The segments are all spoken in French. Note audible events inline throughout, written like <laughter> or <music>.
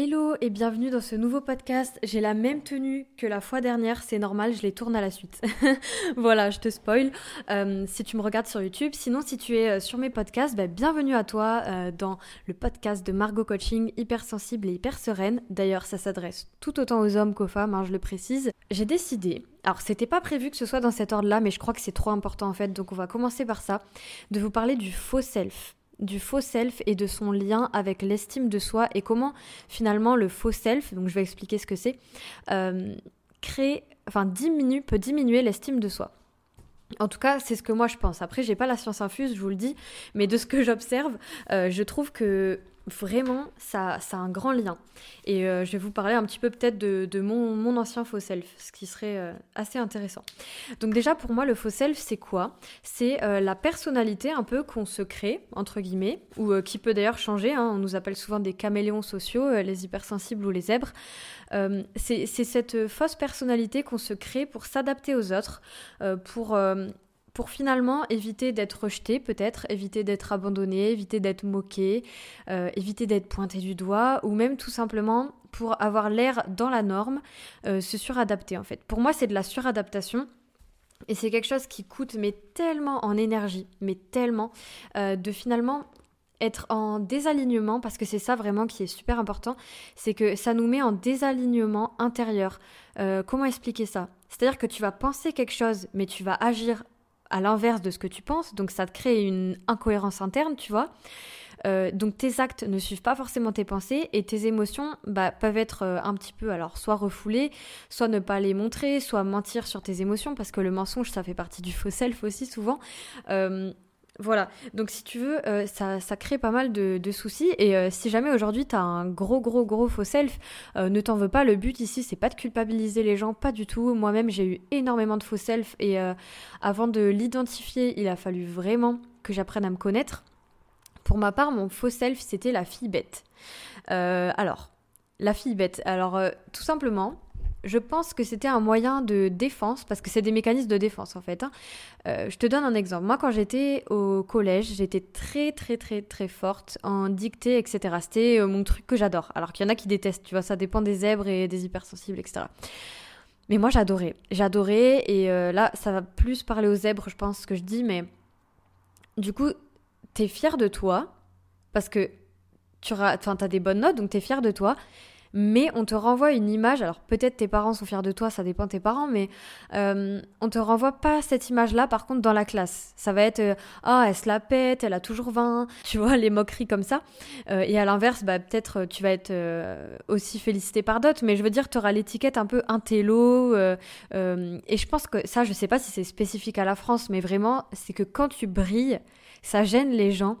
Hello et bienvenue dans ce nouveau podcast. J'ai la même tenue que la fois dernière, c'est normal, je les tourne à la suite. <laughs> voilà, je te spoil euh, si tu me regardes sur YouTube. Sinon, si tu es euh, sur mes podcasts, bah, bienvenue à toi euh, dans le podcast de Margot Coaching, hyper sensible et hyper sereine. D'ailleurs, ça s'adresse tout autant aux hommes qu'aux femmes, hein, je le précise. J'ai décidé, alors c'était pas prévu que ce soit dans cet ordre-là, mais je crois que c'est trop important en fait, donc on va commencer par ça, de vous parler du faux self du faux self et de son lien avec l'estime de soi et comment finalement le faux self, donc je vais expliquer ce que c'est, euh, crée, enfin diminue, peut diminuer l'estime de soi. En tout cas, c'est ce que moi je pense. Après, j'ai pas la science infuse, je vous le dis, mais de ce que j'observe, euh, je trouve que vraiment, ça, ça a un grand lien. Et euh, je vais vous parler un petit peu peut-être de, mon, mon, ancien faux self, ce qui serait euh, assez intéressant. Donc déjà, pour moi, le faux self, c'est quoi? C'est euh, la personnalité un peu qu'on se crée, entre guillemets, ou qui peut d'ailleurs changer. Hein. on nous appelle souvent des caméléons sociaux, les hypersensibles ou les zèbres. c'est cette fausse personnalité qu'on se crée pour s'adapter aux autres, pour pour finalement éviter d'être rejeté peut-être, éviter d'être abandonné, éviter d'être moqué, euh, éviter d'être pointé du doigt, ou même tout simplement pour avoir l'air dans la norme, euh, se suradapter en fait. Pour moi c'est de la suradaptation. Et c'est quelque chose qui coûte mais tellement en énergie, mais tellement, euh, de finalement être en désalignement, parce que c'est ça vraiment qui est super important, c'est que ça nous met en désalignement intérieur. comment expliquer ça? C'est-à-dire que tu vas penser quelque chose, mais tu vas agir à l'inverse de ce que tu penses, donc ça te crée une incohérence interne, tu vois. Euh, donc tes actes ne suivent pas forcément tes pensées et tes émotions bah, peuvent être euh, un petit peu alors soit refoulées, soit ne pas les montrer, soit mentir sur tes émotions parce que le mensonge ça fait partie du faux self aussi souvent. Euh, voilà, donc si tu veux, euh, ça, crée pas mal de, soucis. Et euh, si jamais aujourd'hui tu as un gros, gros, gros faux self, euh, ne t'en veux pas. Le but ici, c'est pas de culpabiliser les gens, pas du tout. Moi-même, j'ai eu énormément de faux self. Et avant de l'identifier, il a fallu vraiment que j'apprenne à me connaître. Pour ma part, mon faux self, c'était la fille bête. alors, la fille bête. Alors, tout simplement, je pense que c'était un moyen de défense, parce que c'est des mécanismes de défense en fait. Hein. Euh, je te donne un exemple. Moi, quand j'étais au collège, j'étais très très très très forte en dictée, etc. C'était euh, mon truc que j'adore. Alors qu'il y en a qui détestent, tu vois, ça dépend des zèbres et des hypersensibles, etc. Mais moi, j'adorais. J'adorais, et euh, là, ça va plus parler aux zèbres, je pense, ce que je dis, mais du coup, t'es fier de toi, parce que tu as, as des bonnes notes, donc t'es fier de toi mais on te renvoie une image, alors peut-être tes parents sont fiers de toi, ça dépend de tes parents, mais euh, on te renvoie pas cette image-là par contre dans la classe. Ça va être ah elle se la pète, elle a toujours 20, <laughs> tu vois les moqueries comme ça. Euh, et à l'inverse, bah peut-être tu vas être aussi félicité par d'autres, mais je veux dire tu auras l'étiquette un peu intello et je pense que ça je sais pas si c'est spécifique à la France, mais vraiment c'est que quand tu brilles, ça gêne les gens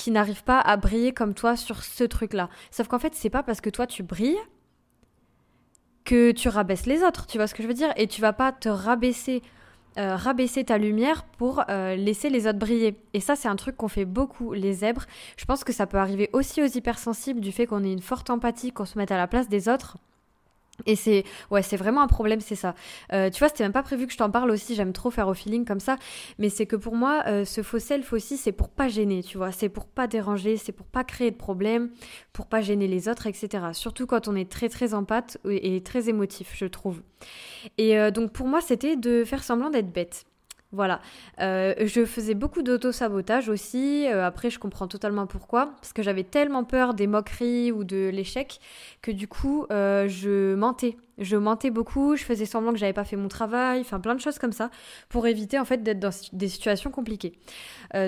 qui n'arrivent pas à briller comme toi sur ce truc-là. Sauf qu'en fait, c'est pas parce que toi tu brilles que tu rabaisses les autres, tu vois ce que je veux dire? Et tu vas pas te rabaisser, euh, rabaisser ta lumière pour euh, laisser les autres briller. Et ça, c'est un truc qu'on fait beaucoup, les zèbres. Je pense que ça peut arriver aussi aux hypersensibles du fait qu'on ait une forte empathie, qu'on se mette à la place des autres. Et c'est ouais, c'est vraiment un problème, c'est ça. Euh, tu vois, c'était même pas prévu que je t'en parle aussi. J'aime trop faire au feeling comme ça, mais c'est que pour moi, euh, ce faux self aussi, c'est pour pas gêner, tu vois. C'est pour pas déranger, c'est pour pas créer de problème, pour pas gêner les autres, etc. Surtout quand on est très très empathe et très émotif, je trouve. Et euh, donc pour moi, c'était de faire semblant d'être bête. Voilà. Euh, je faisais beaucoup d'auto-sabotage aussi. Euh, après, je comprends totalement pourquoi. Parce que j'avais tellement peur des moqueries ou de l'échec que du coup, euh, je mentais. Je mentais beaucoup, je faisais semblant que j'avais pas fait mon travail, enfin plein de choses comme ça, pour éviter en fait d'être dans des situations compliquées.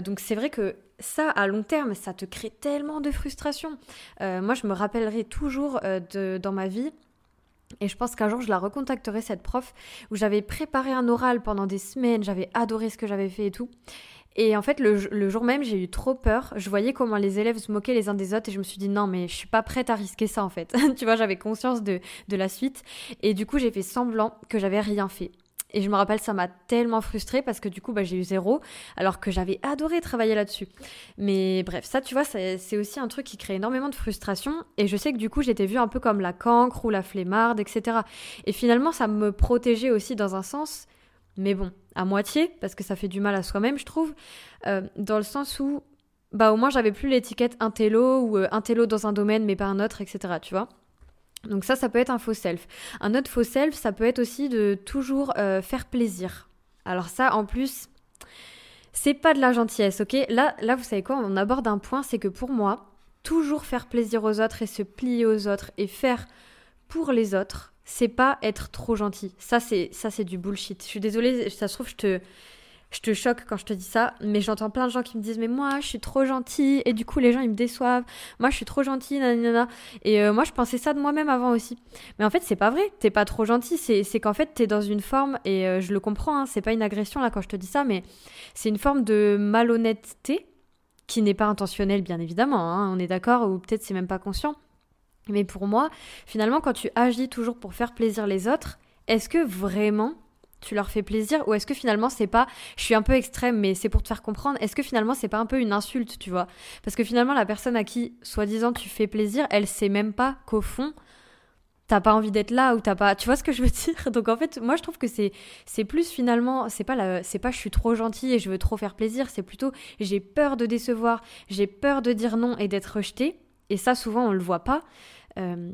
donc c'est vrai que ça, à long terme, ça te crée tellement de frustration. moi, je me rappellerai toujours de, dans ma vie et je pense qu'un jour, je la recontacterai, cette prof, où j'avais préparé un oral pendant des semaines, j'avais adoré ce que j'avais fait et tout. Et en fait, le, jour même, j'ai eu trop peur. Je voyais comment les élèves se moquaient les uns des autres et je me suis dit non, mais je suis pas prête à risquer ça en fait. <laughs> tu vois, j'avais conscience de, de la suite. Et du coup, j'ai fait semblant que j'avais rien fait. Et je me rappelle, ça m'a tellement frustrée parce que du coup, bah, j'ai eu zéro, alors que j'avais adoré travailler là-dessus. Mais bref, ça, tu vois, c'est aussi un truc qui crée énormément de frustration. Et je sais que du coup, j'étais vue un peu comme la cancre ou la flemmarde, etc. Et finalement, ça me protégeait aussi dans un sens, mais bon, à moitié, parce que ça fait du mal à soi-même, je trouve, euh, dans le sens où, bah, au moins, j'avais plus l'étiquette intello ou euh, intello dans un domaine, mais pas un autre, etc. Tu vois Donc ça, ça peut être un faux self. Un autre faux self, ça peut être aussi de toujours euh, faire plaisir. Alors ça, en plus, c'est pas de la gentillesse, ok? Là, là, vous savez quoi? On aborde un point, c'est que pour moi, toujours faire plaisir aux autres et se plier aux autres et faire pour les autres, c'est pas être trop gentil. Ça, c'est ça, c'est du bullshit. Je suis désolée, ça se trouve, je te je te choque quand je te dis ça, mais j'entends plein de gens qui me disent mais moi je suis trop gentille et du coup les gens ils me déçoivent. Moi je suis trop gentille, nanana. Et euh, moi je pensais ça de moi-même avant aussi. Mais en fait c'est pas vrai, t'es pas trop gentil, c'est qu'en fait t'es dans une forme et euh, je le comprends, hein, c'est pas une agression là quand je te dis ça, mais c'est une forme de malhonnêteté qui n'est pas intentionnelle bien évidemment, hein, on est d'accord, ou peut-être c'est même pas conscient. Mais pour moi, finalement quand tu agis toujours pour faire plaisir les autres, est-ce que vraiment tu leur fais plaisir ou est-ce que finalement c'est pas je suis un peu extrême mais c'est pour te faire comprendre est-ce que finalement c'est pas un peu une insulte tu vois? Parce que finalement la personne à qui soi-disant tu fais plaisir elle sait même pas qu'au fond t'as pas envie d'être là ou t'as pas tu vois ce que je veux <laughs> dire? Donc en fait moi je trouve que c'est c'est plus finalement c'est pas la c'est pas je suis trop gentille et je veux trop faire plaisir c'est plutôt j'ai peur de décevoir j'ai peur de dire non et d'être rejetée. Et ça souvent on le voit pas. Euh,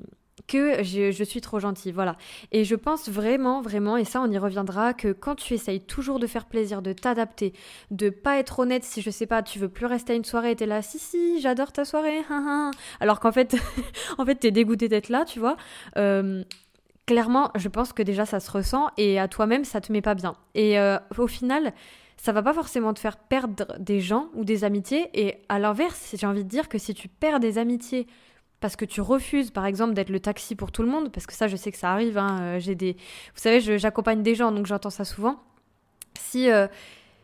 que je, suis trop gentille, voilà. Et je pense vraiment, vraiment, et ça on y reviendra, que quand tu essayes toujours de faire plaisir, de t'adapter, de pas être honnête si je sais pas, tu veux plus rester à une soirée et t'es là, si si, j'adore ta soirée, alors qu'en fait, <laughs> en fait t'es dégoûté d'être là, tu vois. Clairement, je pense que déjà ça se ressent et à toi-même ça te met pas bien. Et au final, ça va pas forcément te faire perdre des gens ou des amitiés. Et à l'inverse, j'ai envie de dire que si tu perds des amitiés parce que tu refuses, par exemple, d'être le taxi pour tout le monde, parce que ça, je sais que ça arrive. Hein, euh, j'ai des, vous savez, j'accompagne des gens, donc j'entends ça souvent. Si euh,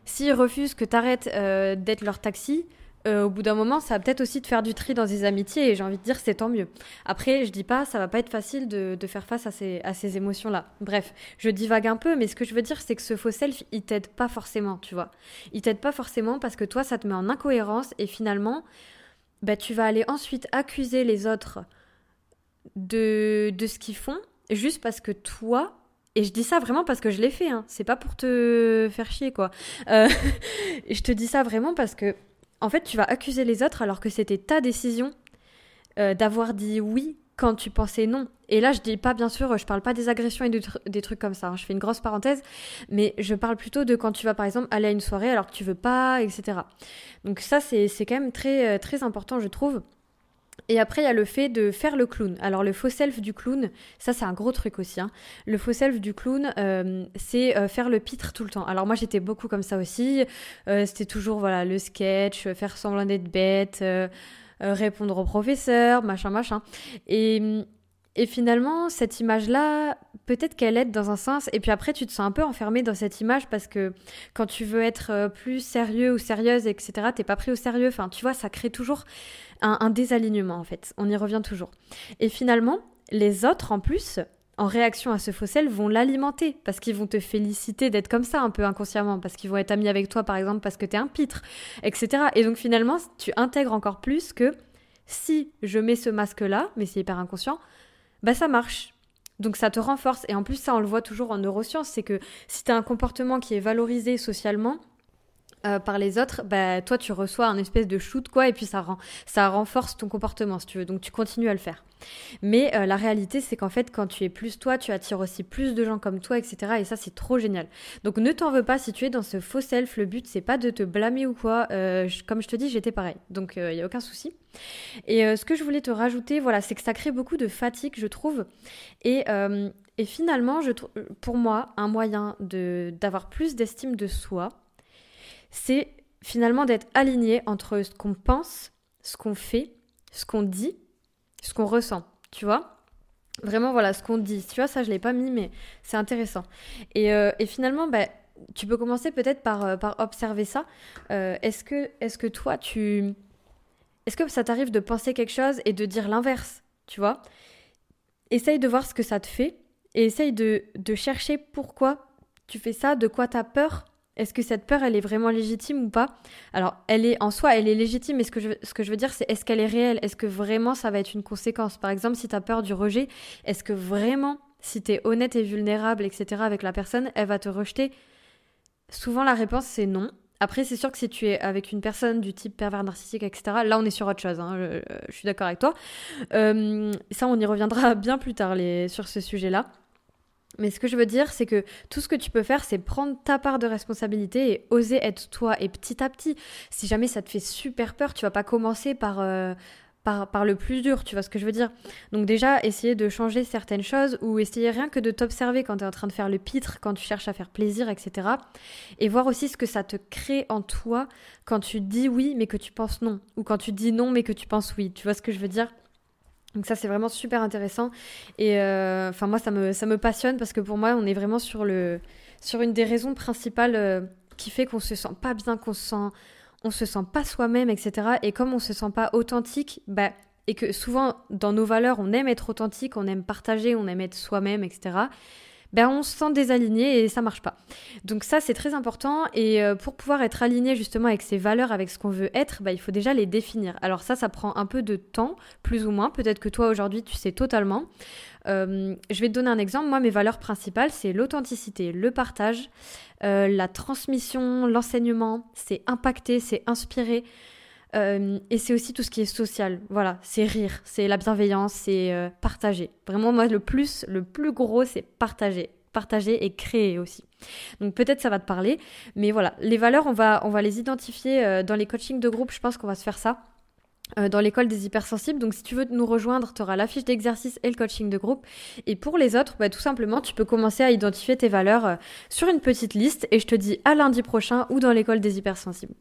s'ils refusent que tu arrêtes euh, d'être leur taxi, au bout d'un moment, ça va peut-être aussi te faire du tri dans des amitiés, et j'ai envie de dire, c'est tant mieux. Après, je dis pas, ça va pas être facile de, de faire face à ces, à ces émotions-là. Bref, je divague un peu, mais ce que je veux dire, c'est que ce faux self, il t'aide pas forcément, tu vois. Il t'aide pas forcément parce que toi, ça te met en incohérence, et finalement, bah, tu vas aller ensuite accuser les autres de, de ce qu'ils font, juste parce que toi, et je dis ça vraiment parce que je l'ai fait, hein, c'est pas pour te faire chier, quoi. Euh, <laughs> je te dis ça vraiment parce que, en fait, tu vas accuser les autres alors que c'était ta décision euh, d'avoir dit oui quand tu pensais non. Et là, je dis pas, bien sûr, je parle pas des agressions et des trucs comme ça. Hein. Je fais une grosse parenthèse, mais je parle plutôt de quand tu vas, par exemple, aller à une soirée alors que tu veux pas, etc. Donc ça, c'est quand même très, euh, très important, je trouve. Et après, il y a le fait de faire le clown. Alors, le faux self du clown, ça, c'est un gros truc aussi. Hein. Le faux self du clown, euh, c'est euh, faire le pitre tout le temps. Alors, moi, j'étais beaucoup comme ça aussi. C'était toujours, voilà, le sketch, faire semblant d'être bête, répondre au professeur, machin, machin. Et et finalement, cette image-là, peut-être qu'elle aide dans un sens, et puis après, tu te sens un peu enfermé dans cette image parce que quand tu veux être euh, plus sérieux ou sérieuse, etc., t'es pas pris au sérieux. Enfin, tu vois, ça crée toujours un, désalignement, en fait. On y revient toujours. Et finalement, les autres, en plus, en réaction à ce fossile, vont l'alimenter parce qu'ils vont te féliciter d'être comme ça un peu inconsciemment, parce qu'ils vont être amis avec toi, par exemple, parce que t'es un pitre, etc. Et donc, finalement, tu intègres encore plus que si je mets ce masque-là, mais c'est hyper inconscient, bah ça marche. Donc ça te renforce. Et en plus, ça, on le voit toujours en neurosciences, c'est que si tu as un comportement qui est valorisé socialement, euh, par les autres, bah, toi tu reçois un espèce de shoot quoi et puis ça rend, ça renforce ton comportement si tu veux donc tu continues à le faire. Mais euh, la réalité c'est qu'en fait quand tu es plus toi tu attires aussi plus de gens comme toi etc et ça c'est trop génial. Donc ne t'en veux pas si tu es dans ce faux self, le but c'est pas de te blâmer ou quoi. Euh, comme je te dis j'étais pareil donc il y a aucun souci. Et ce que je voulais te rajouter voilà c'est que ça crée beaucoup de fatigue je trouve et et finalement, pour moi, un moyen d'avoir plus d'estime de soi, c'est finalement d'être aligné entre ce qu'on pense, ce qu'on fait, ce qu'on dit, ce qu'on ressent, tu vois Vraiment, voilà, ce qu'on dit. Tu vois, ça, je l'ai pas mis, mais c'est intéressant. Et, euh, finalement, bah, tu peux commencer peut-être par, euh, par observer ça. Euh, est-ce que, est que toi, tu... Est-ce que ça t'arrive de penser quelque chose et de dire l'inverse, tu vois? Essaye de voir ce que ça te fait et essaye de, de chercher pourquoi tu fais ça, de quoi tu as peur est-ce que cette peur, elle est vraiment légitime ou pas? Alors, elle est en soi, elle est légitime, mais ce que je, ce que je veux dire, c'est est-ce qu'elle est réelle? Est-ce que vraiment ça va être une conséquence? Par exemple, si tu as peur du rejet, est-ce que vraiment, si tu es honnête et vulnérable, etc., avec la personne, elle va te rejeter? Souvent, la réponse, c'est non. Après, c'est sûr que si tu es avec une personne du type pervers narcissique, etc., là, on est sur autre chose. Hein, je, suis d'accord avec toi. Euh, ça, on y reviendra <laughs> bien plus tard sur ce sujet-là. Mais ce que je veux dire, c'est que tout ce que tu peux faire, c'est prendre ta part de responsabilité et oser être toi. Et petit à petit, si jamais ça te fait super peur, tu vas pas commencer par, euh, par, par, le plus dur, tu vois ce que je veux dire. Donc déjà, essayer de changer certaines choses ou essayer rien que de t'observer quand tu es en train de faire le pitre, quand tu cherches à faire plaisir, etc. Et voir aussi ce que ça te crée en toi quand tu dis oui mais que tu penses non. Ou quand tu dis non mais que tu penses oui. Tu vois ce que je veux dire? Donc ça c'est vraiment super intéressant et euh, enfin moi ça me, passionne parce que pour moi on est vraiment sur, le, une des raisons principales euh, qui fait qu'on se sent pas bien, qu'on se sent, on se sent pas soi-même, etc. Et comme on se sent pas authentique, bah, et que souvent dans nos valeurs on aime être authentique, on aime partager, on aime être soi-même, etc ben on se sent désaligné et ça marche pas. Donc ça c'est très important et euh, pour pouvoir être aligné justement avec ses valeurs, avec ce qu'on veut être, ben, il faut déjà les définir. Alors ça ça prend un peu de temps, plus ou moins. Peut-être que toi aujourd'hui tu sais totalement. Euh, je vais te donner un exemple. Moi mes valeurs principales c'est l'authenticité, le partage, euh, la transmission, l'enseignement, c'est impacter, c'est inspirer. Et c'est aussi tout ce qui est social. Voilà, c'est rire, c'est la bienveillance, c'est partager. Vraiment, moi, le plus, le plus gros, c'est partager partager et créer aussi. Donc peut-être ça va te parler, mais voilà, les valeurs, on va, on va les identifier euh, dans les coachings de groupe, je pense qu'on va se faire ça. Euh, dans l'école des hypersensibles. Donc si tu veux nous rejoindre, tu auras la fiche d'exercice et le coaching de groupe. Et pour les autres, bah, tout simplement, tu peux commencer à identifier tes valeurs euh, sur une petite liste et je te dis à lundi prochain ou dans l'école des hypersensibles.